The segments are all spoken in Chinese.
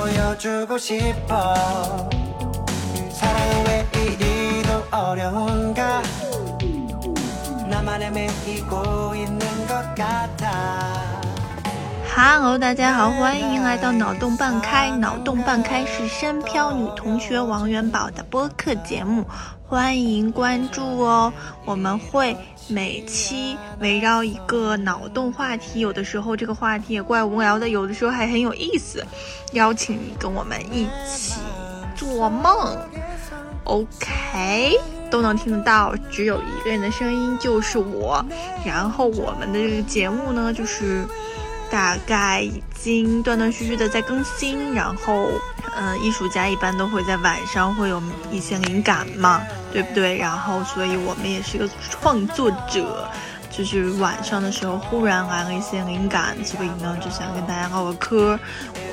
보여주고 싶어 사랑은 왜 이리도 어려운가 나만 헤매이고 있는 것 같아 Hello，大家好，欢迎来到脑洞半开。脑洞半开是深漂女同学王元宝的播客节目，欢迎关注哦。我们会 每期围绕一个脑洞话题，有的时候这个话题也怪无聊的，有的时候还很有意思，邀请你跟我们一起做梦。OK，都能听得到，只有一个人的声音，就是我。然后我们的这个节目呢，就是。大概已经断断续续的在更新，然后，嗯，艺术家一般都会在晚上会有一些灵感嘛，对不对？然后，所以我们也是一个创作者，就是晚上的时候忽然来了一些灵感，所以呢就想跟大家唠个嗑，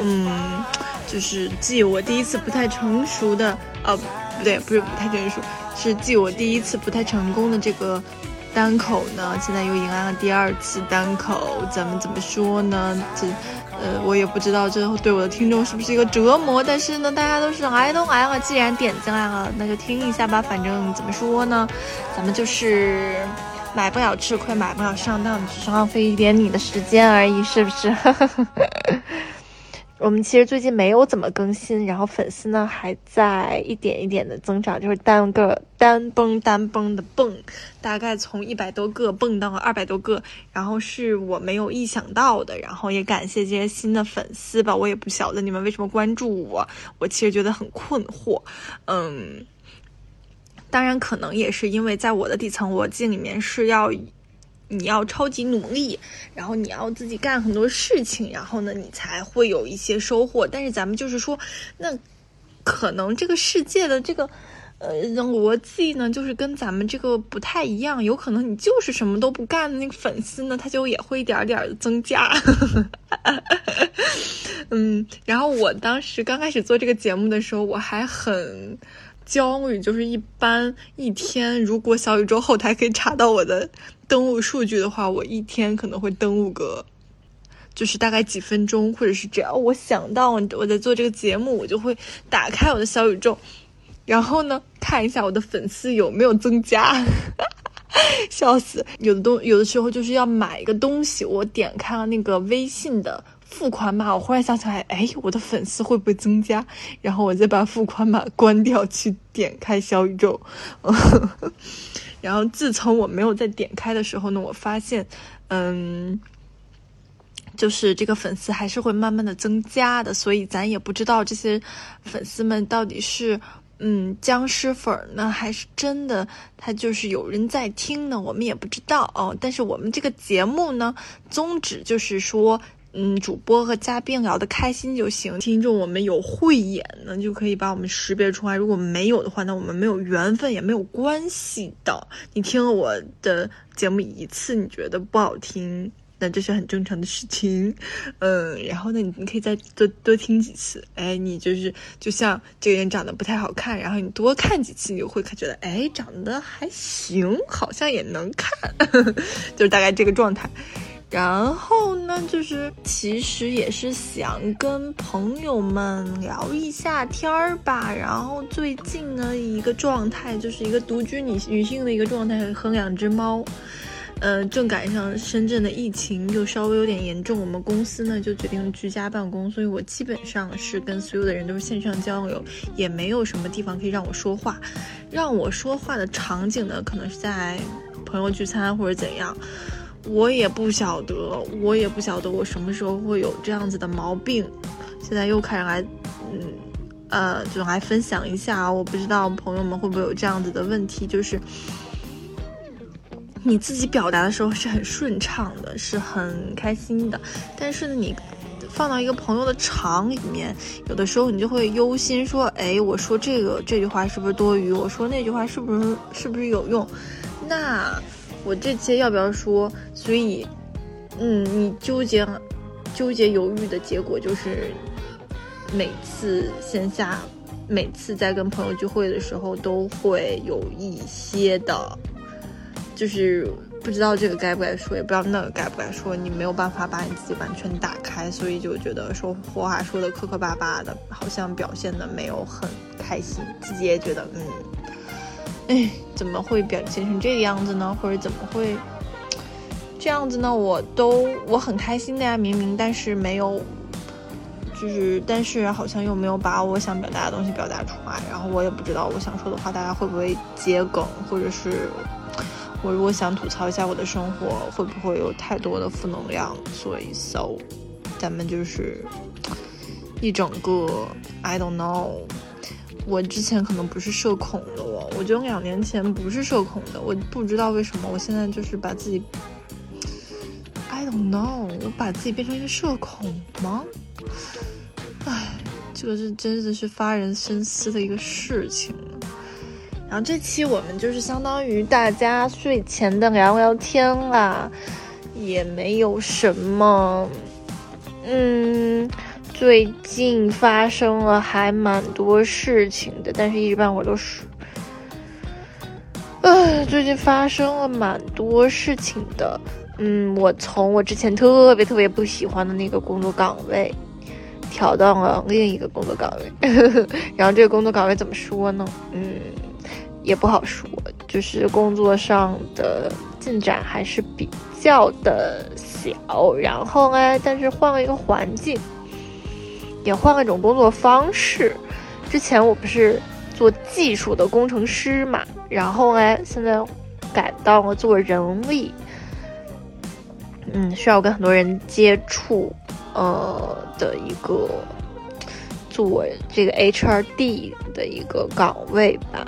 嗯，就是记我第一次不太成熟的，呃，不对，不是不太成熟，是记我第一次不太成功的这个。单口呢，现在又迎来了第二次单口，咱们怎么说呢？这，呃，我也不知道这对我的听众是不是一个折磨。但是呢，大家都是来都来了，既然点进来了，那就听一下吧。反正怎么说呢，咱们就是买不了吃亏，买不了上当，只是浪费一点你的时间而已，是不是？我们其实最近没有怎么更新，然后粉丝呢还在一点一点的增长，就是单个单蹦单蹦的蹦，大概从一百多个蹦到了二百多个，然后是我没有意想到的，然后也感谢这些新的粉丝吧，我也不晓得你们为什么关注我，我其实觉得很困惑，嗯，当然可能也是因为在我的底层逻辑里面是要。你要超级努力，然后你要自己干很多事情，然后呢，你才会有一些收获。但是咱们就是说，那可能这个世界的这个呃逻辑呢，就是跟咱们这个不太一样。有可能你就是什么都不干的那个粉丝呢，他就也会一点点增加。嗯，然后我当时刚开始做这个节目的时候，我还很。焦虑就是一般一天，如果小宇宙后台可以查到我的登录数据的话，我一天可能会登录个，就是大概几分钟，或者是只要我想到我在做这个节目，我就会打开我的小宇宙，然后呢看一下我的粉丝有没有增加，笑死！有的东有的时候就是要买一个东西，我点开了那个微信的。付款码，我忽然想起来，哎，我的粉丝会不会增加？然后我再把付款码关掉，去点开小宇宙。然后自从我没有再点开的时候呢，我发现，嗯，就是这个粉丝还是会慢慢的增加的。所以咱也不知道这些粉丝们到底是嗯僵尸粉呢，还是真的他就是有人在听呢？我们也不知道哦。但是我们这个节目呢，宗旨就是说。嗯，主播和嘉宾聊得开心就行。听众我们有慧眼呢，就可以把我们识别出来。如果没有的话，那我们没有缘分也没有关系的。你听了我的节目一次，你觉得不好听，那这是很正常的事情。嗯，然后呢，你你可以再多多听几次。哎，你就是就像这个人长得不太好看，然后你多看几次，你就会觉得哎，长得还行，好像也能看，就是大概这个状态。然后呢，就是其实也是想跟朋友们聊一下天儿吧。然后最近呢，一个状态就是一个独居女女性的一个状态，和两只猫。呃，正赶上深圳的疫情又稍微有点严重，我们公司呢就决定居家办公，所以我基本上是跟所有的人都是线上交流，也没有什么地方可以让我说话。让我说话的场景呢，可能是在朋友聚餐或者怎样。我也不晓得，我也不晓得我什么时候会有这样子的毛病。现在又开始来，嗯，呃，就来分享一下。我不知道朋友们会不会有这样子的问题，就是你自己表达的时候是很顺畅的，是很开心的，但是呢，你放到一个朋友的场里面，有的时候你就会忧心说，哎，我说这个这句话是不是多余？我说那句话是不是是不是有用？那。我这些要不要说？所以，嗯，你纠结、纠结、犹豫的结果就是，每次线下，每次在跟朋友聚会的时候，都会有一些的，就是不知道这个该不该说，也不知道那个该不该说，你没有办法把你自己完全打开，所以就觉得说话说的磕磕巴巴的，好像表现的没有很开心，自己也觉得嗯，哎，怎么会表现成这个样子呢？或者怎么会这样子呢？我都我很开心的呀，明明，但是没有。就是，但是好像又没有把我想表达的东西表达出来，然后我也不知道我想说的话大家会不会接梗，或者是我如果想吐槽一下我的生活，会不会有太多的负能量？所以，so，咱们就是一整个 I don't know，我之前可能不是社恐的哦，我就两年前不是社恐的，我不知道为什么我现在就是把自己 I don't know，我把自己变成一个社恐吗？唉，这个是真的是发人深思的一个事情。然后这期我们就是相当于大家睡前的聊聊天啦，也没有什么。嗯，最近发生了还蛮多事情的，但是一时半会儿都是。唉，最近发生了蛮多事情的。嗯，我从我之前特别特别不喜欢的那个工作岗位。调到了另一个工作岗位，然后这个工作岗位怎么说呢？嗯，也不好说，就是工作上的进展还是比较的小。然后呢，但是换了一个环境，也换了一种工作方式。之前我不是做技术的工程师嘛，然后呢，现在改到了做人力，嗯，需要跟很多人接触。呃的一个做这个 HRD 的一个岗位吧，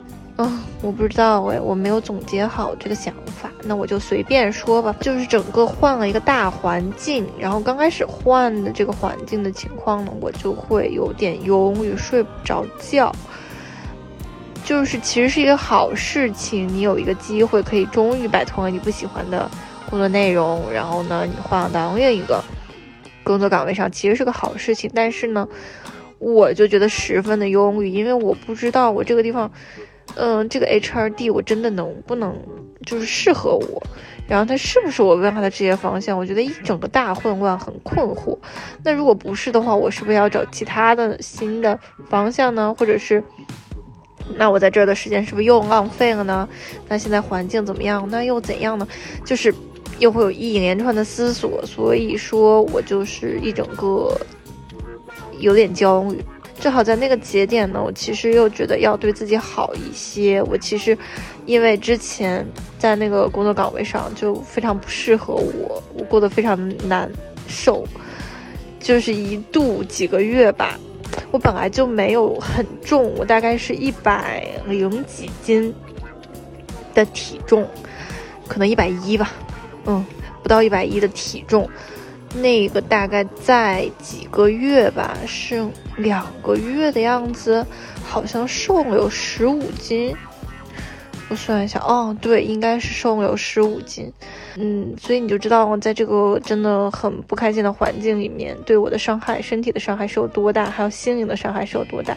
我不知道哎，我没有总结好这个想法，那我就随便说吧。就是整个换了一个大环境，然后刚开始换的这个环境的情况呢，我就会有点忧郁，睡不着觉。就是其实是一个好事情，你有一个机会可以终于摆脱了你不喜欢的工作内容，然后呢，你换到另一个。工作岗位上其实是个好事情，但是呢，我就觉得十分的忧郁，因为我不知道我这个地方，嗯，这个 HRD 我真的能不能就是适合我，然后它是不是我未来的职业方向？我觉得一整个大混乱，很困惑。那如果不是的话，我是不是要找其他的新的方向呢？或者是，那我在这儿的时间是不是又浪费了呢？那现在环境怎么样？那又怎样呢？就是。又会有一连串的思索，所以说我就是一整个有点焦虑。正好在那个节点呢，我其实又觉得要对自己好一些。我其实因为之前在那个工作岗位上就非常不适合我，我过得非常难受，就是一度几个月吧，我本来就没有很重，我大概是一百零几斤的体重，可能一百一吧。嗯，不到一百一的体重，那个大概在几个月吧，是两个月的样子，好像瘦了有十五斤。我算一下，哦，对，应该是瘦了有十五斤。嗯，所以你就知道，在这个真的很不开心的环境里面，对我的伤害，身体的伤害是有多大，还有心灵的伤害是有多大。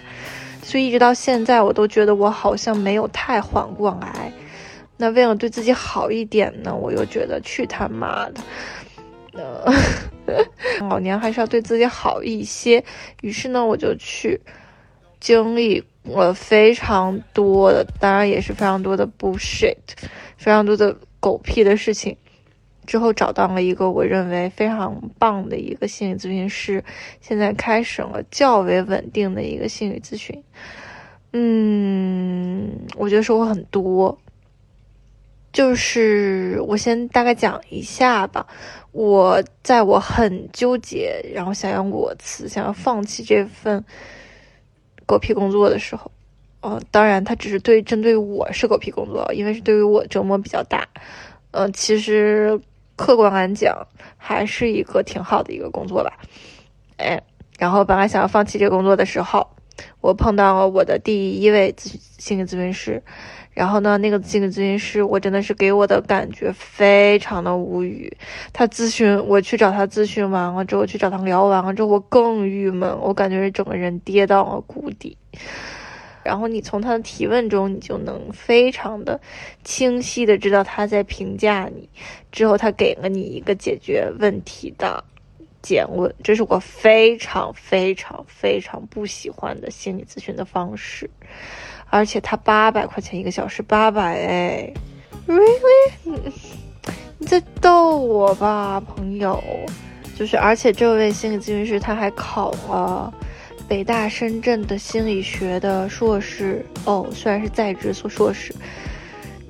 所以一直到现在，我都觉得我好像没有太缓过来。那为了对自己好一点呢，我又觉得去他妈的，呃，老年还是要对自己好一些。于是呢，我就去经历了非常多的，当然也是非常多的 bullshit，非常多的狗屁的事情。之后找到了一个我认为非常棒的一个心理咨询师，现在开始了较为稳定的一个心理咨询。嗯，我觉得收获很多。就是我先大概讲一下吧。我在我很纠结，然后想要裸辞，想要放弃这份狗屁工作的时候，哦，当然，它只是对针对我是狗屁工作，因为是对于我折磨比较大。嗯，其实客观来讲，还是一个挺好的一个工作吧。哎，然后本来想要放弃这个工作的时候，我碰到了我的第一位咨心理咨询师。然后呢，那个心理咨询师，我真的是给我的感觉非常的无语。他咨询我去找他咨询完了之后，去找他聊完了之后，我更郁闷，我感觉整个人跌到了谷底。然后你从他的提问中，你就能非常的清晰的知道他在评价你，之后他给了你一个解决问题的结论。这是我非常非常非常不喜欢的心理咨询的方式，而且他八百块钱一个小时，八百哎，really？你在逗我吧，朋友？就是，而且这位心理咨询师他还考了北大深圳的心理学的硕士哦，虽然是在职硕硕士，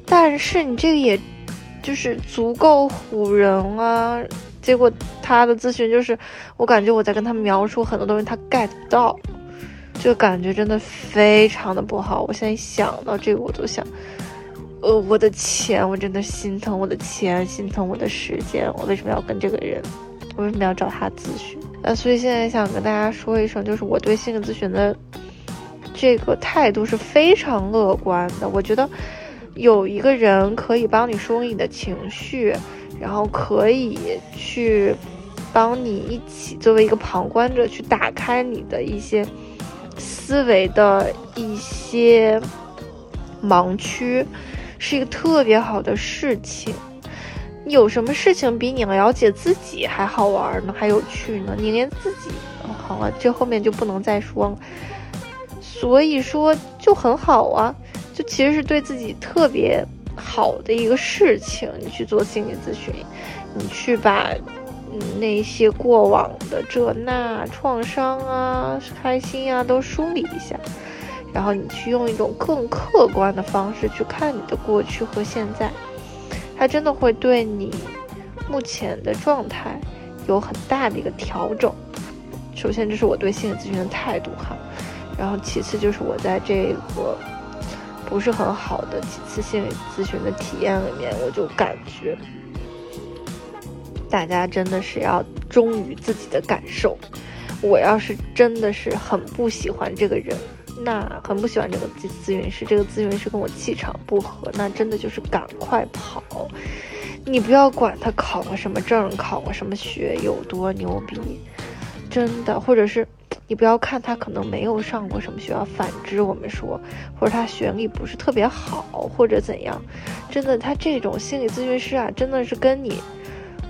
但是你这个也就是足够唬人啊。结果他的咨询就是，我感觉我在跟他描述很多东西，他 get 不到，这感觉真的非常的不好。我现在想到这个，我都想，呃，我的钱，我真的心疼我的钱，心疼我的时间，我为什么要跟这个人？我为什么要找他咨询？呃，所以现在想跟大家说一声，就是我对心理咨询的这个态度是非常乐观的。我觉得有一个人可以帮你梳理你的情绪，然后可以去帮你一起作为一个旁观者去打开你的一些思维的一些盲区，是一个特别好的事情。有什么事情比你了解自己还好玩呢？还有趣呢？你连自己……好了，这后面就不能再说了。所以说就很好啊，就其实是对自己特别好的一个事情。你去做心理咨询，你去把嗯那些过往的这那创伤啊、开心啊都梳理一下，然后你去用一种更客观的方式去看你的过去和现在。它真的会对你目前的状态有很大的一个调整。首先，这是我对心理咨询的态度哈。然后，其次就是我在这个不是很好的几次心理咨询的体验里面，我就感觉大家真的是要忠于自己的感受。我要是真的是很不喜欢这个人。那很不喜欢这个咨咨询师，这个咨询师跟我气场不合，那真的就是赶快跑。你不要管他考个什么证，考个什么学，有多牛逼，真的，或者是你不要看他可能没有上过什么学校，反之我们说，或者他学历不是特别好，或者怎样，真的，他这种心理咨询师啊，真的是跟你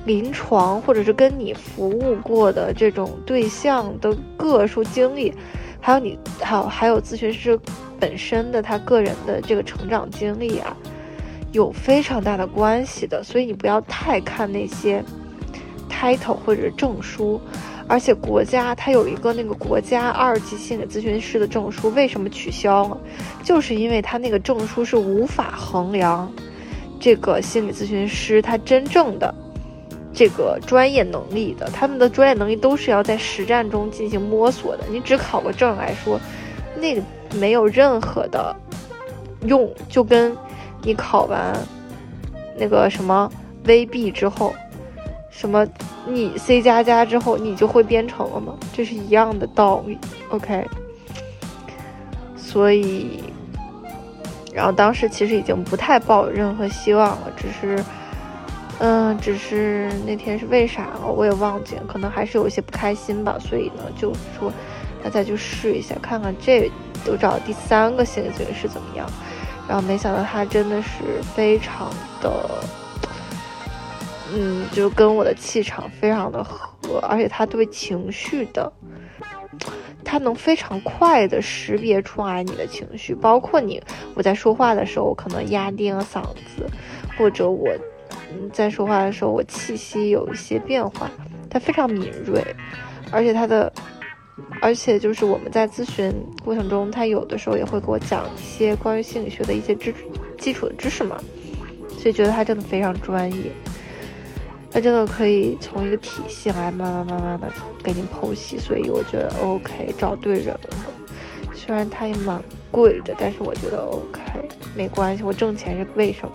临床或者是跟你服务过的这种对象的个数经历。还有你，还有还有咨询师本身的他个人的这个成长经历啊，有非常大的关系的。所以你不要太看那些 title 或者证书，而且国家它有一个那个国家二级心理咨询师的证书，为什么取消了？就是因为他那个证书是无法衡量这个心理咨询师他真正的。这个专业能力的，他们的专业能力都是要在实战中进行摸索的。你只考个证来说，那个没有任何的用，就跟你考完那个什么 VB 之后，什么你 C 加加之后，你就会编程了吗？这是一样的道理。OK，所以，然后当时其实已经不太抱任何希望了，只是。嗯，只是那天是为啥，我也忘记了，可能还是有一些不开心吧，所以呢，就说那再去试一下，看看这都找第三个心理咨询师怎么样。然后没想到他真的是非常的，嗯，就跟我的气场非常的合，而且他对情绪的，他能非常快的识别出来你的情绪，包括你我在说话的时候可能压低了嗓子，或者我。在说话的时候，我气息有一些变化，他非常敏锐，而且他的，而且就是我们在咨询过程中，他有的时候也会给我讲一些关于心理学的一些知基础的知识嘛，所以觉得他真的非常专业，他真的可以从一个体系来慢慢慢慢的给你剖析，所以我觉得 OK 找对人了，虽然他也蛮贵的，但是我觉得 OK 没关系，我挣钱是为什么？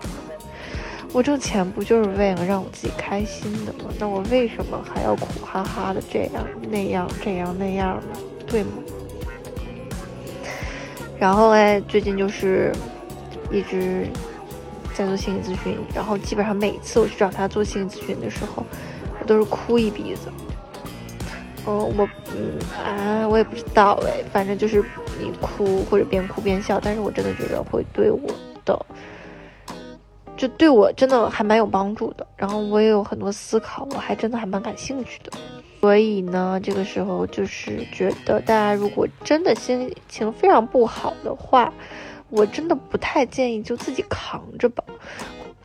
我挣钱不就是为了让我自己开心的吗？那我为什么还要苦哈哈的这样那样这样那样呢？对吗？然后哎，最近就是一直在做心理咨询，然后基本上每次我去找他做心理咨询的时候，我都是哭一鼻子。哦，我嗯啊，我也不知道哎，反正就是你哭或者边哭边笑，但是我真的觉得会对我的，就对我真的还蛮有帮助的。然后我也有很多思考，我还真的还蛮感兴趣的。所以呢，这个时候就是觉得大家如果真的心情非常不好的话，我真的不太建议就自己扛着吧。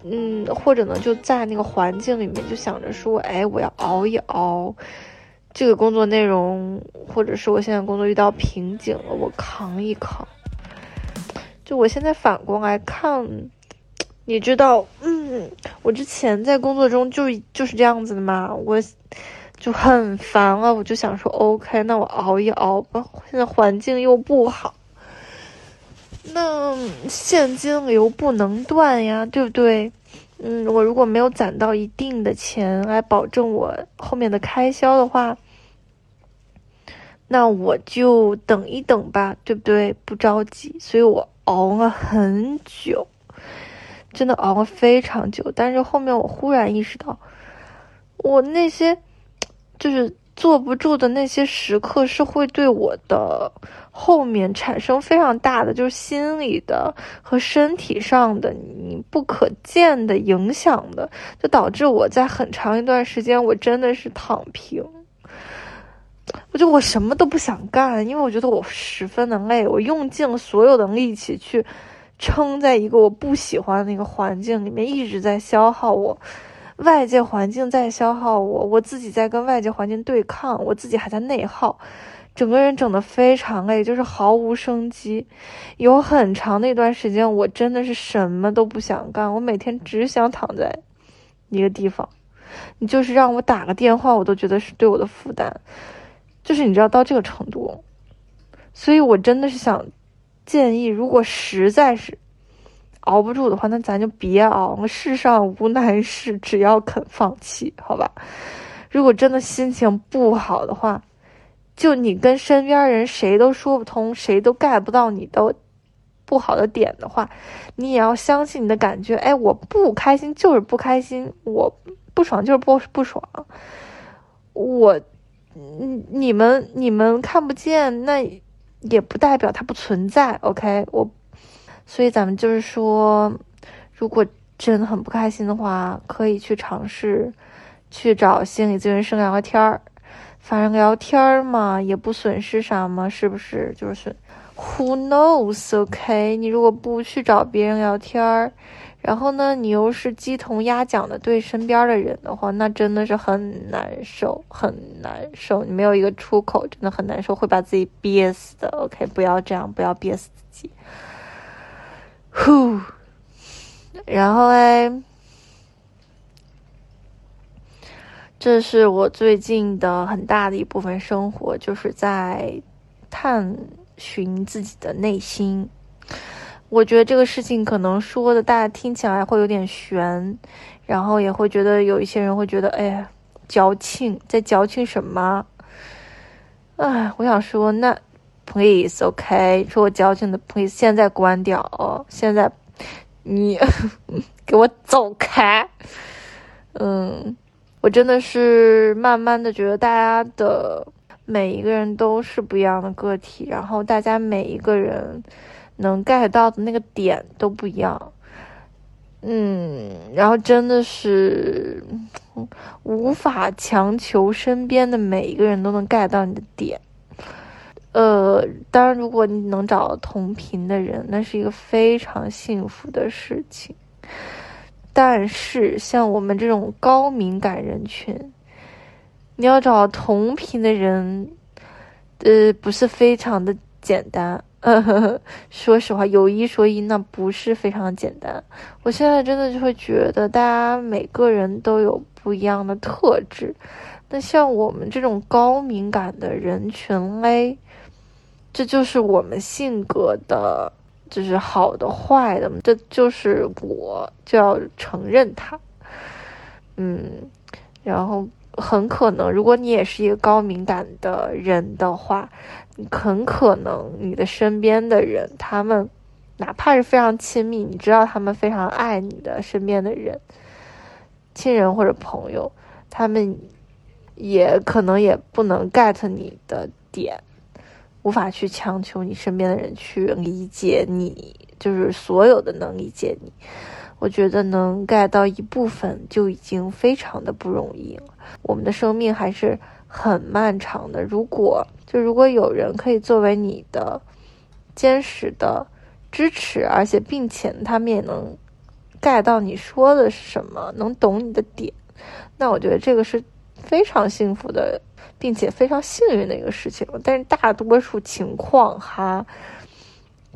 嗯，或者呢，就在那个环境里面就想着说，哎，我要熬一熬。这个工作内容，或者是我现在工作遇到瓶颈了，我扛一扛。就我现在反过来看，你知道，嗯，我之前在工作中就就是这样子的嘛，我就很烦了，我就想说，OK，那我熬一熬吧。现在环境又不好，那现金流不能断呀，对不对？嗯，我如果没有攒到一定的钱来保证我后面的开销的话。那我就等一等吧，对不对？不着急，所以我熬了很久，真的熬了非常久。但是后面我忽然意识到，我那些就是坐不住的那些时刻，是会对我的后面产生非常大的，就是心理的和身体上的你不可见的影响的，就导致我在很长一段时间，我真的是躺平。我就我什么都不想干，因为我觉得我十分的累，我用尽了所有的力气去撑在一个我不喜欢的那个环境里面，一直在消耗我，外界环境在消耗我，我自己在跟外界环境对抗，我自己还在内耗，整个人整得非常累，就是毫无生机。有很长的一段时间，我真的是什么都不想干，我每天只想躺在一个地方，你就是让我打个电话，我都觉得是对我的负担。就是你知道到这个程度，所以我真的是想建议，如果实在是熬不住的话，那咱就别熬。世上无难事，只要肯放弃，好吧？如果真的心情不好的话，就你跟身边人谁都说不通，谁都 get 不到你的不好的点的话，你也要相信你的感觉。哎，我不开心就是不开心，我不爽就是不不爽，我。你你们你们看不见，那也不代表它不存在。OK，我，所以咱们就是说，如果真的很不开心的话，可以去尝试去找心理咨询师聊聊天儿，反正聊天儿嘛，也不损失啥嘛，是不是？就是 Who knows？OK，你如果不去找别人聊天儿。然后呢，你又是鸡同鸭讲的对身边的人的话，那真的是很难受，很难受。你没有一个出口，真的很难受，会把自己憋死的。OK，不要这样，不要憋死自己。呼，然后嘞，这是我最近的很大的一部分生活，就是在探寻自己的内心。我觉得这个事情可能说的大家听起来会有点悬，然后也会觉得有一些人会觉得，哎呀，矫情，在矫情什么？哎，我想说，那 please OK，说我矫情的 please，现在关掉哦，现在你 给我走开。嗯，我真的是慢慢的觉得大家的每一个人都是不一样的个体，然后大家每一个人。能 get 到的那个点都不一样，嗯，然后真的是无法强求身边的每一个人都能 get 到你的点，呃，当然，如果你能找到同频的人，那是一个非常幸福的事情。但是，像我们这种高敏感人群，你要找同频的人，呃，不是非常的简单。呃，说实话，有一说一，那不是非常简单。我现在真的就会觉得，大家每个人都有不一样的特质。那像我们这种高敏感的人群嘞，这就是我们性格的，就是好的坏的，这就是我就要承认它。嗯，然后很可能，如果你也是一个高敏感的人的话。很可能你的身边的人，他们哪怕是非常亲密，你知道他们非常爱你的身边的人，亲人或者朋友，他们也可能也不能 get 你的点，无法去强求你身边的人去理解你，就是所有的能理解你。我觉得能 get 到一部分就已经非常的不容易了。我们的生命还是很漫长的。如果就如果有人可以作为你的坚实的支持，而且并且他们也能 get 到你说的是什么，能懂你的点，那我觉得这个是非常幸福的。并且非常幸运的一个事情，但是大多数情况哈，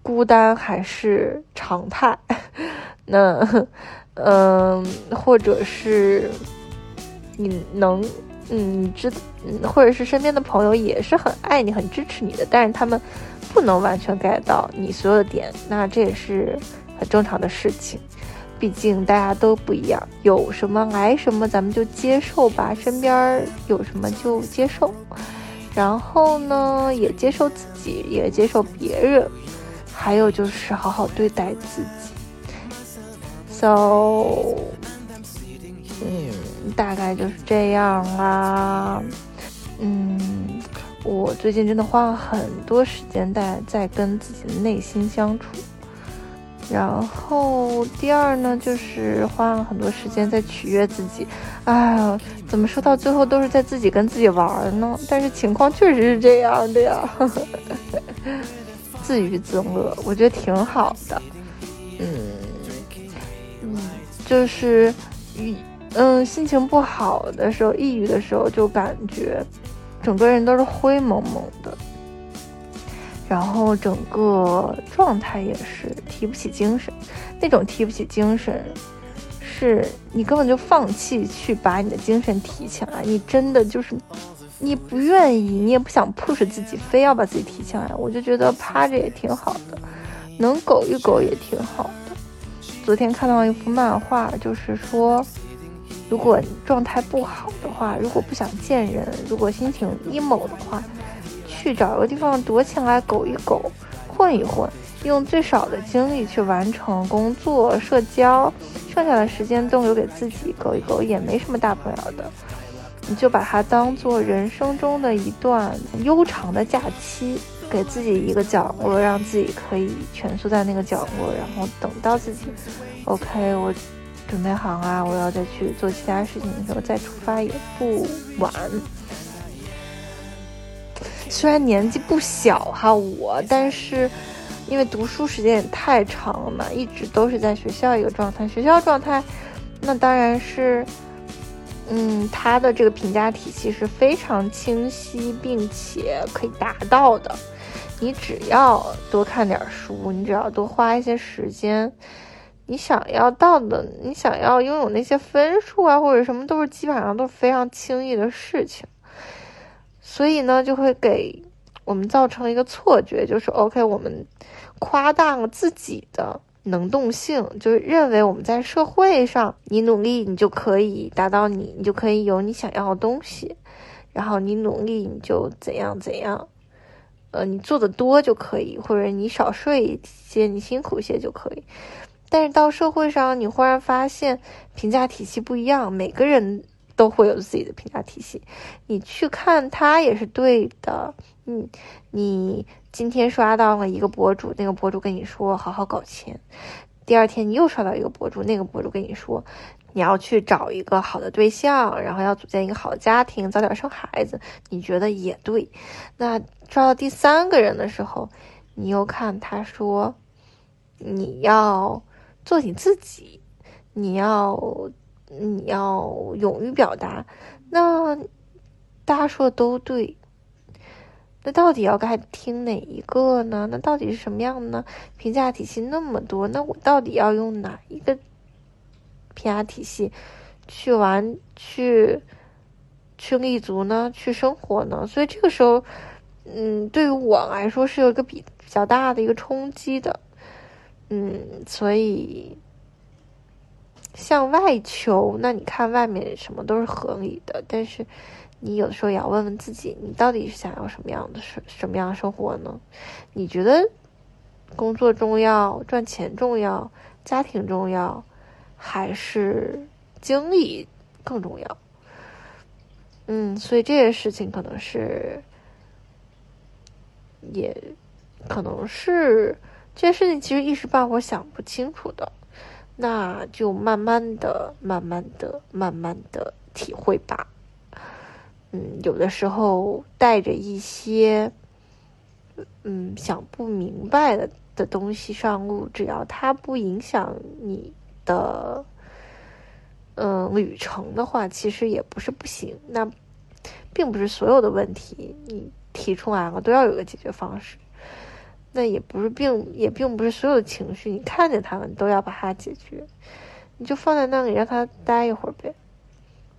孤单还是常态。那，嗯，或者是你能，嗯，知，或者是身边的朋友也是很爱你、很支持你的，但是他们不能完全 get 到你所有的点，那这也是很正常的事情。毕竟大家都不一样，有什么来什么，咱们就接受吧。身边有什么就接受，然后呢，也接受自己，也接受别人，还有就是好好对待自己。So，嗯，大概就是这样啦。嗯，我最近真的花了很多时间在在跟自己的内心相处。然后第二呢，就是花了很多时间在取悦自己，哎呀，怎么说到最后都是在自己跟自己玩呢？但是情况确实是这样的呀，自娱自乐，我觉得挺好的。嗯嗯，就是一嗯心情不好的时候，抑郁的时候，就感觉整个人都是灰蒙蒙的。然后整个状态也是提不起精神，那种提不起精神，是你根本就放弃去把你的精神提起来，你真的就是你不愿意，你也不想 push 自己，非要把自己提起来。我就觉得趴着也挺好的，能苟一苟也挺好的。昨天看到一幅漫画，就是说，如果状态不好的话，如果不想见人，如果心情 emo 的话。去找个地方躲起来，苟一苟，混一混，用最少的精力去完成工作、社交，剩下的时间都留给自己，苟一苟也没什么大不了的。你就把它当做人生中的一段悠长的假期，给自己一个角落，让自己可以蜷缩在那个角落，然后等到自己 OK，我准备好啊，我要再去做其他事情的时候再出发也不晚。虽然年纪不小哈，我，但是因为读书时间也太长了嘛，一直都是在学校一个状态。学校状态，那当然是，嗯，他的这个评价体系是非常清晰，并且可以达到的。你只要多看点书，你只要多花一些时间，你想要到的，你想要拥有那些分数啊，或者什么，都是基本上都是非常轻易的事情。所以呢，就会给我们造成一个错觉，就是 OK，我们夸大了自己的能动性，就是认为我们在社会上，你努力，你就可以达到你，你就可以有你想要的东西，然后你努力，你就怎样怎样，呃，你做的多就可以，或者你少睡一些，你辛苦一些就可以。但是到社会上，你忽然发现评价体系不一样，每个人。都会有自己的评价体系，你去看他也是对的。嗯，你今天刷到了一个博主，那个博主跟你说好好搞钱，第二天你又刷到一个博主，那个博主跟你说你要去找一个好的对象，然后要组建一个好的家庭，早点生孩子，你觉得也对。那刷到第三个人的时候，你又看他说你要做你自己，你要。你要勇于表达，那大家说的都对。那到底要该听哪一个呢？那到底是什么样的呢？评价体系那么多，那我到底要用哪一个评价体系去玩、去去立足呢？去生活呢？所以这个时候，嗯，对于我来说是有一个比比较大的一个冲击的，嗯，所以。向外求，那你看外面什么都是合理的，但是你有的时候也要问问自己，你到底是想要什么样的生什么样的生活呢？你觉得工作重要、赚钱重要、家庭重要，还是经历更重要？嗯，所以这些事情可能是也可能是这些事情其实一时半会儿想不清楚的，那就慢慢的、慢慢的、慢慢的体会吧。嗯，有的时候带着一些嗯想不明白的的东西上路，只要它不影响你的嗯旅程的话，其实也不是不行。那并不是所有的问题你提出来了都要有个解决方式，那也不是并也并不是所有的情绪你看见他们都要把它解决，你就放在那里让他待一会儿呗，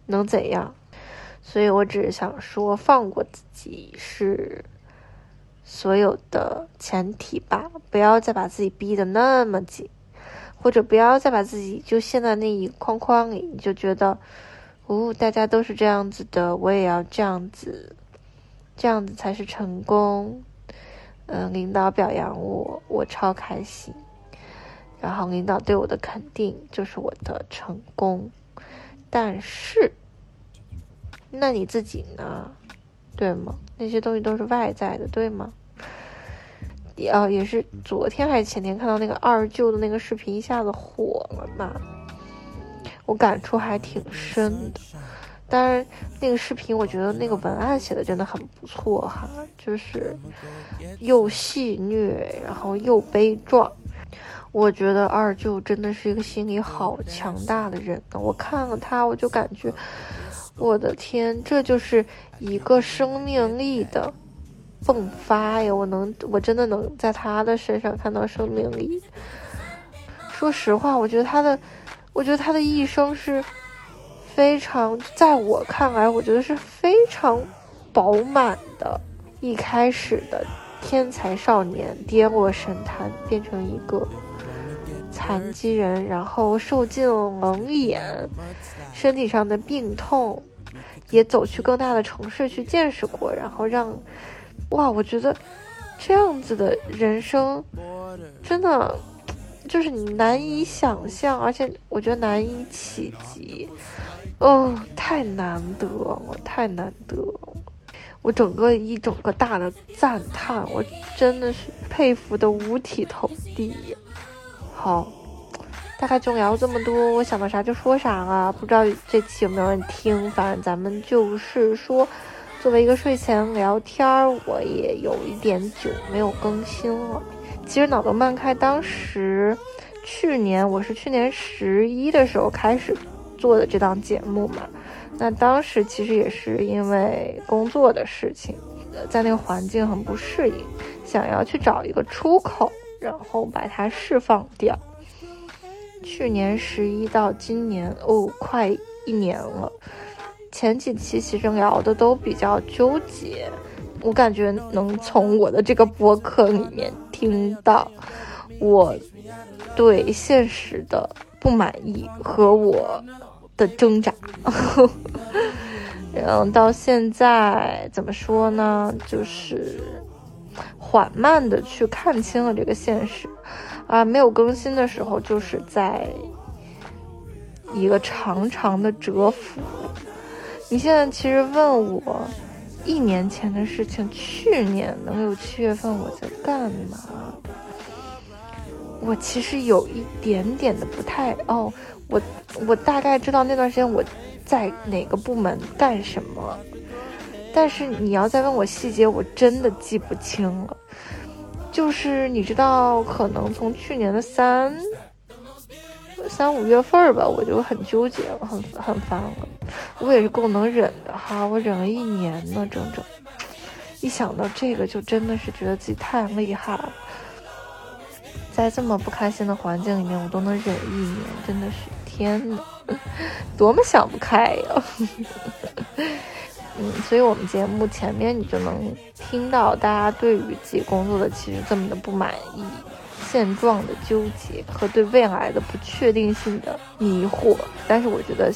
能怎样？所以我只是想说，放过自己是所有的前提吧，不要再把自己逼得那么紧，或者不要再把自己就陷在那一框框里，你就觉得，哦，大家都是这样子的，我也要这样子，这样子才是成功。嗯，领导表扬我，我超开心，然后领导对我的肯定就是我的成功，但是。那你自己呢？对吗？那些东西都是外在的，对吗？也啊，也是昨天还是前天看到那个二舅的那个视频，一下子火了嘛。我感触还挺深的。当然，那个视频我觉得那个文案写的真的很不错哈，就是又戏虐，然后又悲壮。我觉得二舅真的是一个心理好强大的人呢。我看了他，我就感觉。我的天，这就是一个生命力的迸发呀！我能，我真的能在他的身上看到生命力。说实话，我觉得他的，我觉得他的一生是非常，在我看来，我觉得是非常饱满的。一开始的天才少年跌落神坛，变成一个。残疾人，然后受尽冷眼，身体上的病痛，也走去更大的城市去见识过，然后让，哇，我觉得这样子的人生，真的就是你难以想象，而且我觉得难以企及，哦，太难得了，太难得，我整个一整个大的赞叹，我真的是佩服的五体投地。好，大概就聊这么多，我想到啥就说啥了。不知道这期有没有人听，反正咱们就是说，作为一个睡前聊天儿，我也有一点久没有更新了。其实脑洞漫开，当时去年我是去年十一的时候开始做的这档节目嘛，那当时其实也是因为工作的事情，在那个环境很不适应，想要去找一个出口。然后把它释放掉。去年十一到今年哦，快一年了。前几期其实聊的都比较纠结，我感觉能从我的这个播客里面听到我对现实的不满意和我的挣扎。然后到现在怎么说呢？就是。缓慢的去看清了这个现实，啊，没有更新的时候，就是在一个长长的蛰伏。你现在其实问我一年前的事情，去年能有七月份我在干嘛？我其实有一点点的不太哦，我我大概知道那段时间我在哪个部门干什么。但是你要再问我细节，我真的记不清了。就是你知道，可能从去年的三三五月份吧，我就很纠结了，很很烦了。我也是够能忍的哈，我忍了一年呢，整整。一想到这个，就真的是觉得自己太厉害了。在这么不开心的环境里面，我都能忍一年，真的是天呐，多么想不开呀！嗯，所以，我们节目前面你就能听到大家对于自己工作的其实这么的不满意、现状的纠结和对未来的不确定性的迷惑。但是，我觉得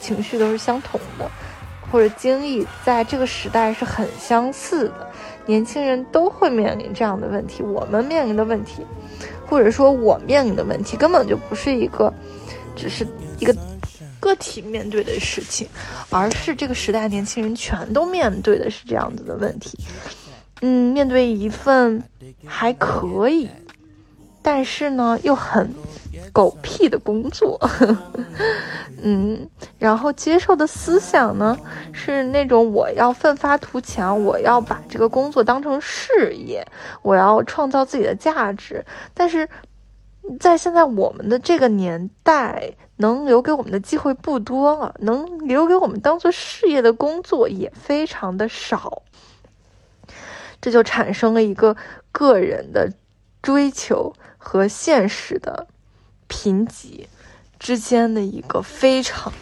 情绪都是相同的，或者经历在这个时代是很相似的。年轻人都会面临这样的问题，我们面临的问题，或者说我面临的问题，根本就不是一个，只是一个。个体面对的事情，而是这个时代年轻人全都面对的是这样子的问题。嗯，面对一份还可以，但是呢又很狗屁的工作，嗯，然后接受的思想呢是那种我要奋发图强，我要把这个工作当成事业，我要创造自己的价值。但是在现在我们的这个年代，能留给我们的机会不多了，能留给我们当做事业的工作也非常的少。这就产生了一个个人的追求和现实的贫瘠之间的一个非常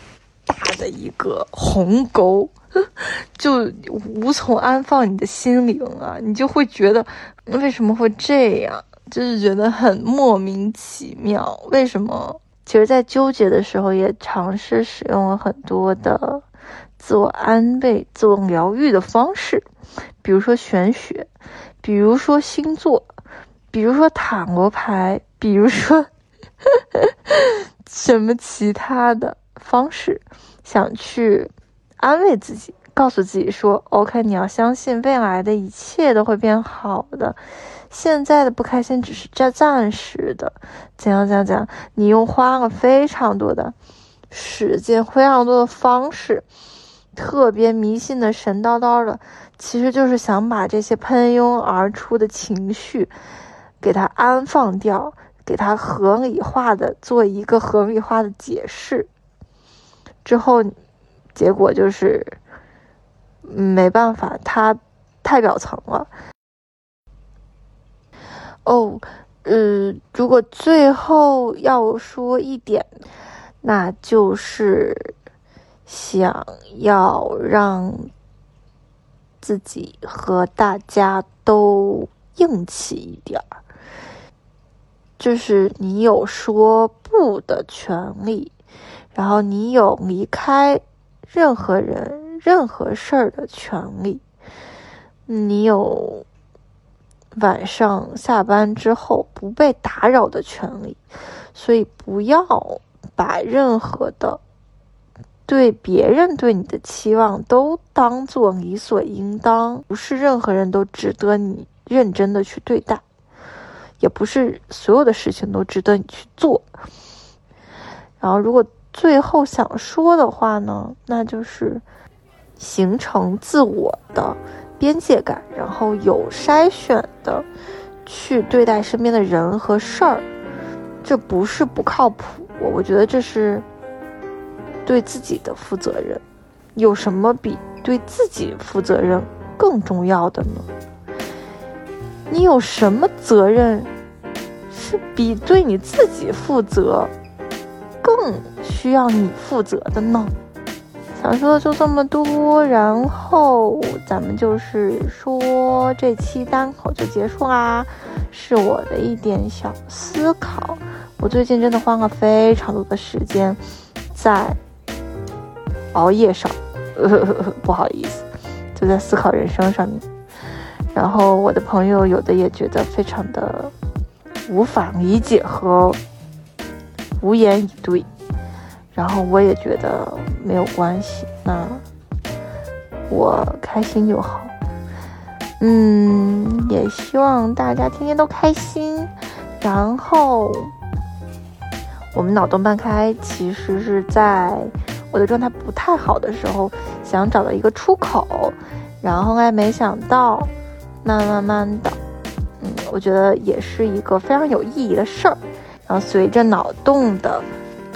大的一个鸿沟，就无从安放你的心灵啊！你就会觉得为什么会这样，就是觉得很莫名其妙。为什么？其实，在纠结的时候，也尝试使用了很多的自我安慰、自我疗愈的方式。比如说玄学，比如说星座，比如说塔罗牌，比如说 什么其他的方式，想去安慰自己，告诉自己说：“OK，你要相信未来的一切都会变好的，现在的不开心只是暂暂时的。”怎样怎样怎样？你用花了非常多的时间，非常多的方式，特别迷信的神叨叨的。其实就是想把这些喷涌而出的情绪，给它安放掉，给它合理化的做一个合理化的解释，之后，结果就是没办法，它太表层了。哦，呃，如果最后要说一点，那就是想要让。自己和大家都硬气一点儿，就是你有说不的权利，然后你有离开任何人、任何事儿的权利，你有晚上下班之后不被打扰的权利，所以不要把任何的。对别人对你的期望都当做理所应当，不是任何人都值得你认真的去对待，也不是所有的事情都值得你去做。然后，如果最后想说的话呢，那就是形成自我的边界感，然后有筛选的去对待身边的人和事儿。这不是不靠谱，我我觉得这是。对自己的负责任，有什么比对自己负责任更重要的呢？你有什么责任是比对你自己负责更需要你负责的呢？想说的就这么多，然后咱们就是说这期单口就结束啦，是我的一点小思考。我最近真的花了非常多的时间在。熬夜上，呃 不好意思，就在思考人生上面。然后我的朋友有的也觉得非常的无法理解和无言以对，然后我也觉得没有关系，那我开心就好。嗯，也希望大家天天都开心。然后我们脑洞半开其实是在。我的状态不太好的时候，想找到一个出口，然后哎，没想到，慢慢慢的，嗯，我觉得也是一个非常有意义的事儿。然后随着脑洞的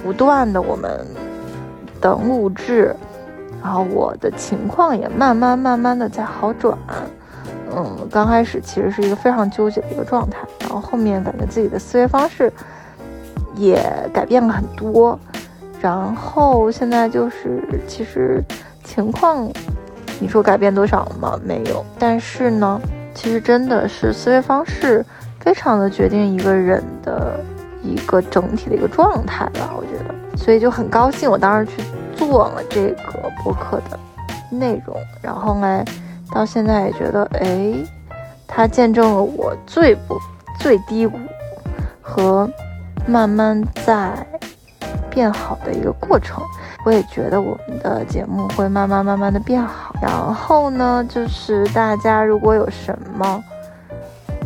不断的我们的录制，然后我的情况也慢慢慢慢的在好转。嗯，刚开始其实是一个非常纠结的一个状态，然后后面感觉自己的思维方式也改变了很多。然后现在就是，其实情况，你说改变多少吗？没有。但是呢，其实真的是思维方式非常的决定一个人的一个整体的一个状态吧，我觉得。所以就很高兴，我当时去做了这个播客的内容。然后呢，到现在也觉得，哎，它见证了我最不最低谷和慢慢在。变好的一个过程。我也觉得我们的节目会慢慢慢慢的变好。然后呢，就是大家如果有什么，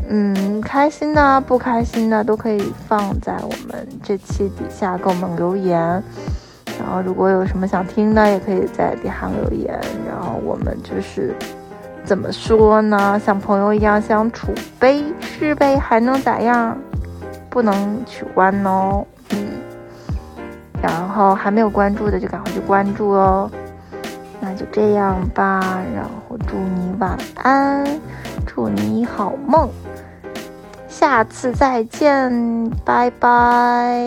嗯，开心的、不开心的，都可以放在我们这期底下给我们留言。然后如果有什么想听的，也可以在底下留言。然后我们就是怎么说呢？像朋友一样相处呗，是呗，还能咋样？不能取关哦。嗯，然后还没有关注的就赶快去关注哦。那就这样吧，然后祝你晚安，祝你好梦，下次再见，拜拜。